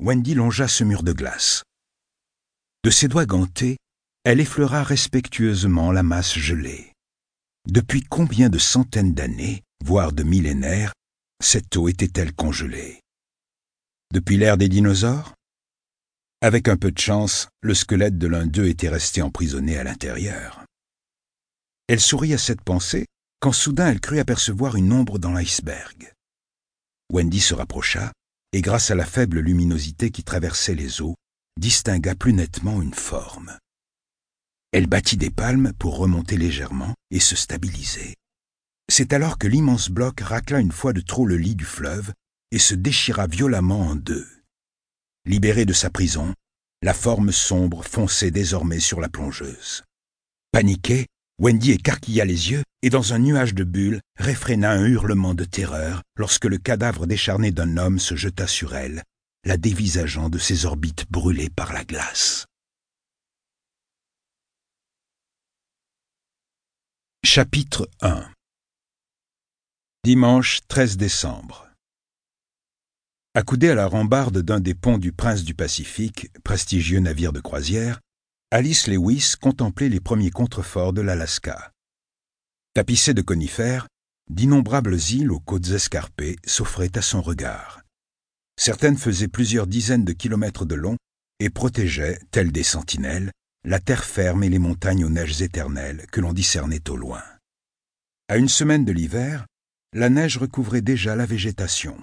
Wendy longea ce mur de glace. De ses doigts gantés, elle effleura respectueusement la masse gelée. Depuis combien de centaines d'années, voire de millénaires, cette eau était-elle congelée? Depuis l'ère des dinosaures? Avec un peu de chance, le squelette de l'un d'eux était resté emprisonné à l'intérieur. Elle sourit à cette pensée quand soudain elle crut apercevoir une ombre dans l'iceberg. Wendy se rapprocha et grâce à la faible luminosité qui traversait les eaux, distingua plus nettement une forme. Elle battit des palmes pour remonter légèrement et se stabiliser. C'est alors que l'immense bloc racla une fois de trop le lit du fleuve et se déchira violemment en deux. Libérée de sa prison, la forme sombre fonçait désormais sur la plongeuse. Paniquée, Wendy écarquilla les yeux et dans un nuage de bulles réfréna un hurlement de terreur lorsque le cadavre décharné d'un homme se jeta sur elle, la dévisageant de ses orbites brûlées par la glace. Chapitre 1 Dimanche 13 décembre Accoudée à la rambarde d'un des ponts du Prince du Pacifique, prestigieux navire de croisière, Alice Lewis contemplait les premiers contreforts de l'Alaska. Tapissées de conifères, d'innombrables îles aux côtes escarpées s'offraient à son regard. Certaines faisaient plusieurs dizaines de kilomètres de long et protégeaient, telles des sentinelles, la terre ferme et les montagnes aux neiges éternelles que l'on discernait au loin. À une semaine de l'hiver, la neige recouvrait déjà la végétation.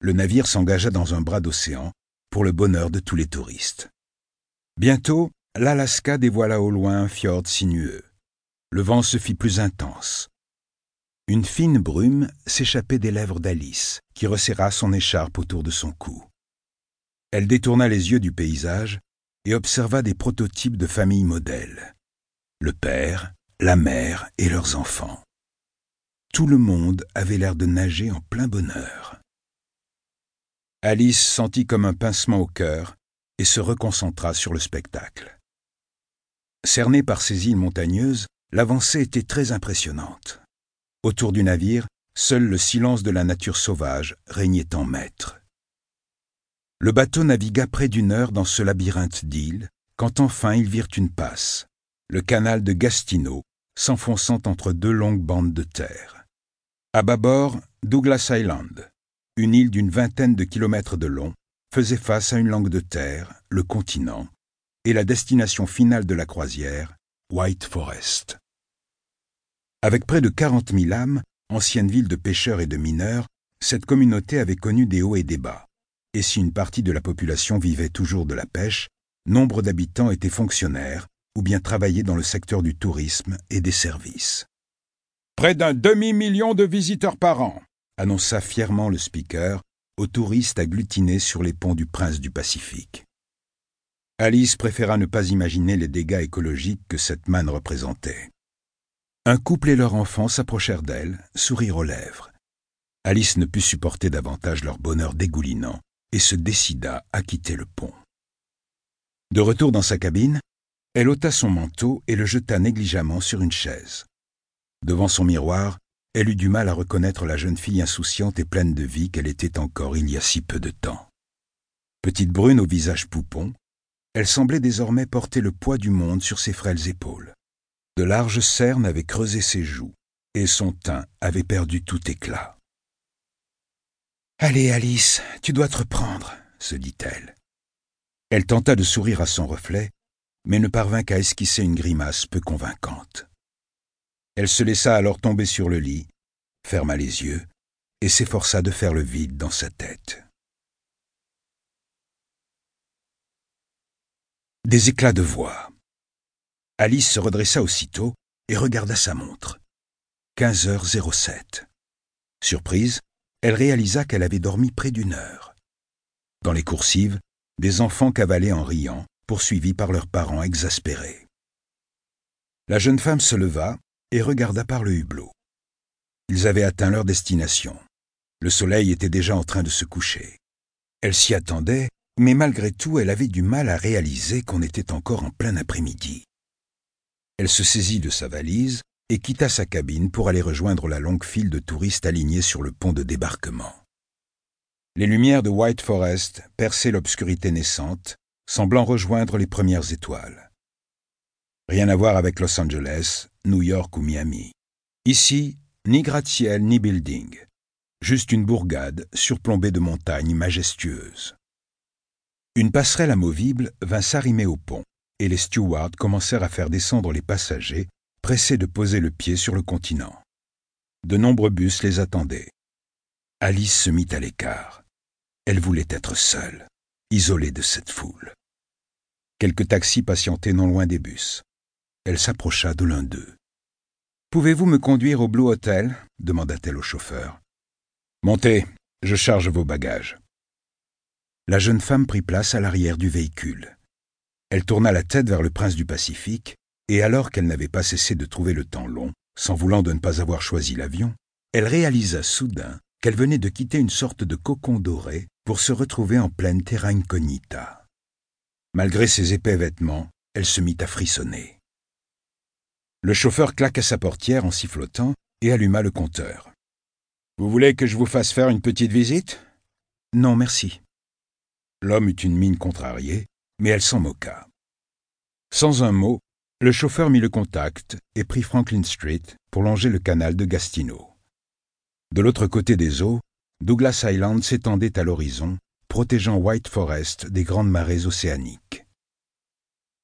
Le navire s'engagea dans un bras d'océan pour le bonheur de tous les touristes. Bientôt, l'Alaska dévoila au loin un fjord sinueux. Le vent se fit plus intense. Une fine brume s'échappait des lèvres d'Alice, qui resserra son écharpe autour de son cou. Elle détourna les yeux du paysage et observa des prototypes de familles modèles. Le père, la mère et leurs enfants. Tout le monde avait l'air de nager en plein bonheur. Alice sentit comme un pincement au cœur et se reconcentra sur le spectacle. Cernée par ces îles montagneuses, l'avancée était très impressionnante. Autour du navire, seul le silence de la nature sauvage régnait en maître. Le bateau navigua près d'une heure dans ce labyrinthe d'îles, quand enfin ils virent une passe, le canal de Gastineau, s'enfonçant entre deux longues bandes de terre. À bâbord, Douglas Island, une île d'une vingtaine de kilomètres de long, faisait face à une langue de terre, le continent, et la destination finale de la croisière, White Forest. Avec près de quarante mille âmes, ancienne ville de pêcheurs et de mineurs, cette communauté avait connu des hauts et des bas. Et si une partie de la population vivait toujours de la pêche, nombre d'habitants étaient fonctionnaires ou bien travaillaient dans le secteur du tourisme et des services. Près d'un demi-million de visiteurs par an, annonça fièrement le speaker aux touristes agglutinés sur les ponts du Prince du Pacifique. Alice préféra ne pas imaginer les dégâts écologiques que cette manne représentait. Un couple et leur enfant s'approchèrent d'elle, sourire aux lèvres. Alice ne put supporter davantage leur bonheur dégoulinant et se décida à quitter le pont. De retour dans sa cabine, elle ôta son manteau et le jeta négligemment sur une chaise. Devant son miroir, elle eut du mal à reconnaître la jeune fille insouciante et pleine de vie qu'elle était encore il y a si peu de temps. Petite brune au visage poupon, elle semblait désormais porter le poids du monde sur ses frêles épaules. De larges cernes avaient creusé ses joues, et son teint avait perdu tout éclat. Allez, Alice, tu dois te reprendre, se dit-elle. Elle tenta de sourire à son reflet, mais ne parvint qu'à esquisser une grimace peu convaincante. Elle se laissa alors tomber sur le lit, ferma les yeux et s'efforça de faire le vide dans sa tête. Des éclats de voix. Alice se redressa aussitôt et regarda sa montre. 15h07. Surprise, elle réalisa qu'elle avait dormi près d'une heure. Dans les coursives, des enfants cavalaient en riant, poursuivis par leurs parents exaspérés. La jeune femme se leva et regarda par le hublot. Ils avaient atteint leur destination. Le soleil était déjà en train de se coucher. Elle s'y attendait, mais malgré tout elle avait du mal à réaliser qu'on était encore en plein après-midi. Elle se saisit de sa valise et quitta sa cabine pour aller rejoindre la longue file de touristes alignés sur le pont de débarquement. Les lumières de White Forest perçaient l'obscurité naissante, semblant rejoindre les premières étoiles. Rien à voir avec Los Angeles, New York ou Miami. Ici, ni gratte-ciel ni building, juste une bourgade surplombée de montagnes majestueuses. Une passerelle amovible vint s'arrimer au pont, et les stewards commencèrent à faire descendre les passagers, pressés de poser le pied sur le continent. De nombreux bus les attendaient. Alice se mit à l'écart. Elle voulait être seule, isolée de cette foule. Quelques taxis patientaient non loin des bus. Elle s'approcha de l'un d'eux. Pouvez-vous me conduire au Blue Hotel? demanda-t-elle au chauffeur. Montez, je charge vos bagages. La jeune femme prit place à l'arrière du véhicule. Elle tourna la tête vers le prince du Pacifique, et alors qu'elle n'avait pas cessé de trouver le temps long, s'en voulant de ne pas avoir choisi l'avion, elle réalisa soudain qu'elle venait de quitter une sorte de cocon doré pour se retrouver en pleine terra incognita. Malgré ses épais vêtements, elle se mit à frissonner. Le chauffeur claqua sa portière en sifflotant et alluma le compteur. Vous voulez que je vous fasse faire une petite visite? Non, merci. L'homme eut une mine contrariée, mais elle s'en moqua. Sans un mot, le chauffeur mit le contact et prit Franklin Street pour longer le canal de Gastineau. De l'autre côté des eaux, Douglas Island s'étendait à l'horizon, protégeant White Forest des grandes marées océaniques.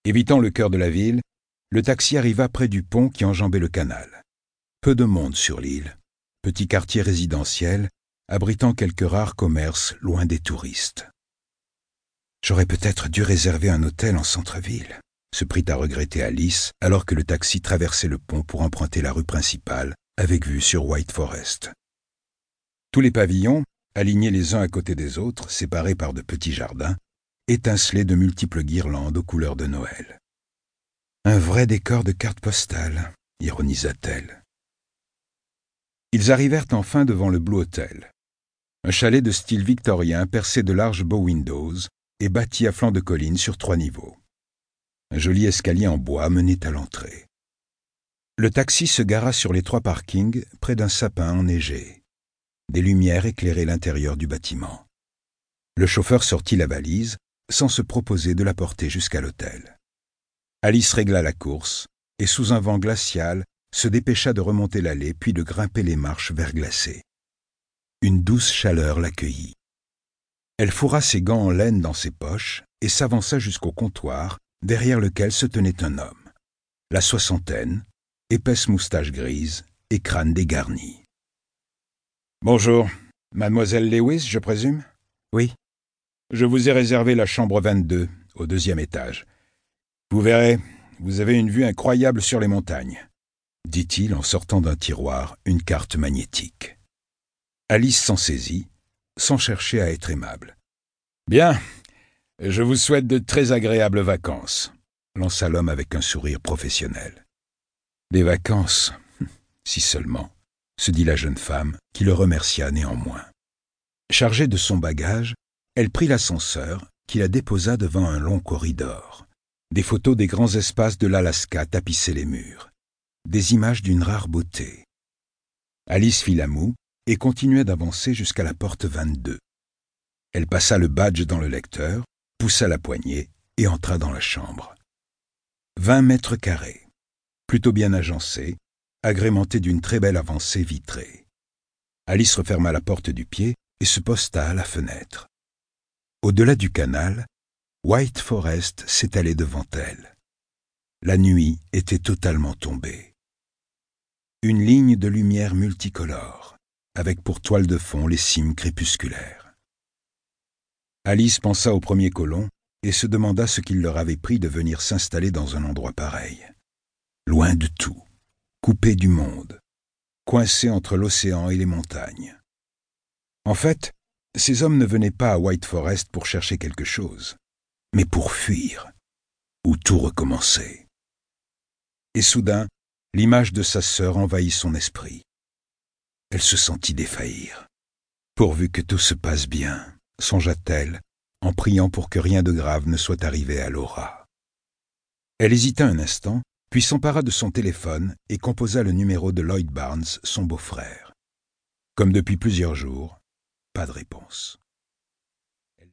Évitant le cœur de la ville, le taxi arriva près du pont qui enjambait le canal. Peu de monde sur l'île, petit quartier résidentiel, abritant quelques rares commerces loin des touristes. J'aurais peut-être dû réserver un hôtel en centre-ville, se prit à regretter Alice alors que le taxi traversait le pont pour emprunter la rue principale, avec vue sur White Forest. Tous les pavillons, alignés les uns à côté des autres, séparés par de petits jardins, étincelaient de multiples guirlandes aux couleurs de Noël. Un vrai décor de carte postale, ironisa-t-elle. Ils arrivèrent enfin devant le Blue Hotel, un chalet de style victorien percé de larges beaux windows et bâti à flanc de colline sur trois niveaux. Un joli escalier en bois menait à l'entrée. Le taxi se gara sur les trois parkings près d'un sapin enneigé. Des lumières éclairaient l'intérieur du bâtiment. Le chauffeur sortit la valise sans se proposer de la porter jusqu'à l'hôtel. Alice régla la course et, sous un vent glacial, se dépêcha de remonter l'allée puis de grimper les marches verglacées. Une douce chaleur l'accueillit. Elle fourra ses gants en laine dans ses poches et s'avança jusqu'au comptoir, derrière lequel se tenait un homme. La soixantaine, épaisse moustache grise et crâne dégarni. Bonjour. Mademoiselle Lewis, je présume? Oui. Je vous ai réservé la chambre 22, au deuxième étage. Vous verrez, vous avez une vue incroyable sur les montagnes, dit-il en sortant d'un tiroir une carte magnétique. Alice s'en saisit sans chercher à être aimable. Bien, je vous souhaite de très agréables vacances, lança l'homme avec un sourire professionnel. Des vacances, si seulement, se dit la jeune femme, qui le remercia néanmoins. Chargée de son bagage, elle prit l'ascenseur, qui la déposa devant un long corridor. Des photos des grands espaces de l'Alaska tapissaient les murs. Des images d'une rare beauté. Alice fit la moue, et continuait d'avancer jusqu'à la porte 22. Elle passa le badge dans le lecteur, poussa la poignée et entra dans la chambre. Vingt mètres carrés, plutôt bien agencé, agrémenté d'une très belle avancée vitrée. Alice referma la porte du pied et se posta à la fenêtre. Au-delà du canal, White Forest s'étalait devant elle. La nuit était totalement tombée. Une ligne de lumière multicolore avec pour toile de fond les cimes crépusculaires. Alice pensa au premier colon et se demanda ce qu'il leur avait pris de venir s'installer dans un endroit pareil. Loin de tout, coupé du monde, coincé entre l'océan et les montagnes. En fait, ces hommes ne venaient pas à White Forest pour chercher quelque chose, mais pour fuir, où tout recommençait. Et soudain, l'image de sa sœur envahit son esprit elle se sentit défaillir. Pourvu que tout se passe bien, songea-t-elle, en priant pour que rien de grave ne soit arrivé à Laura. Elle hésita un instant, puis s'empara de son téléphone et composa le numéro de Lloyd Barnes, son beau-frère. Comme depuis plusieurs jours, pas de réponse.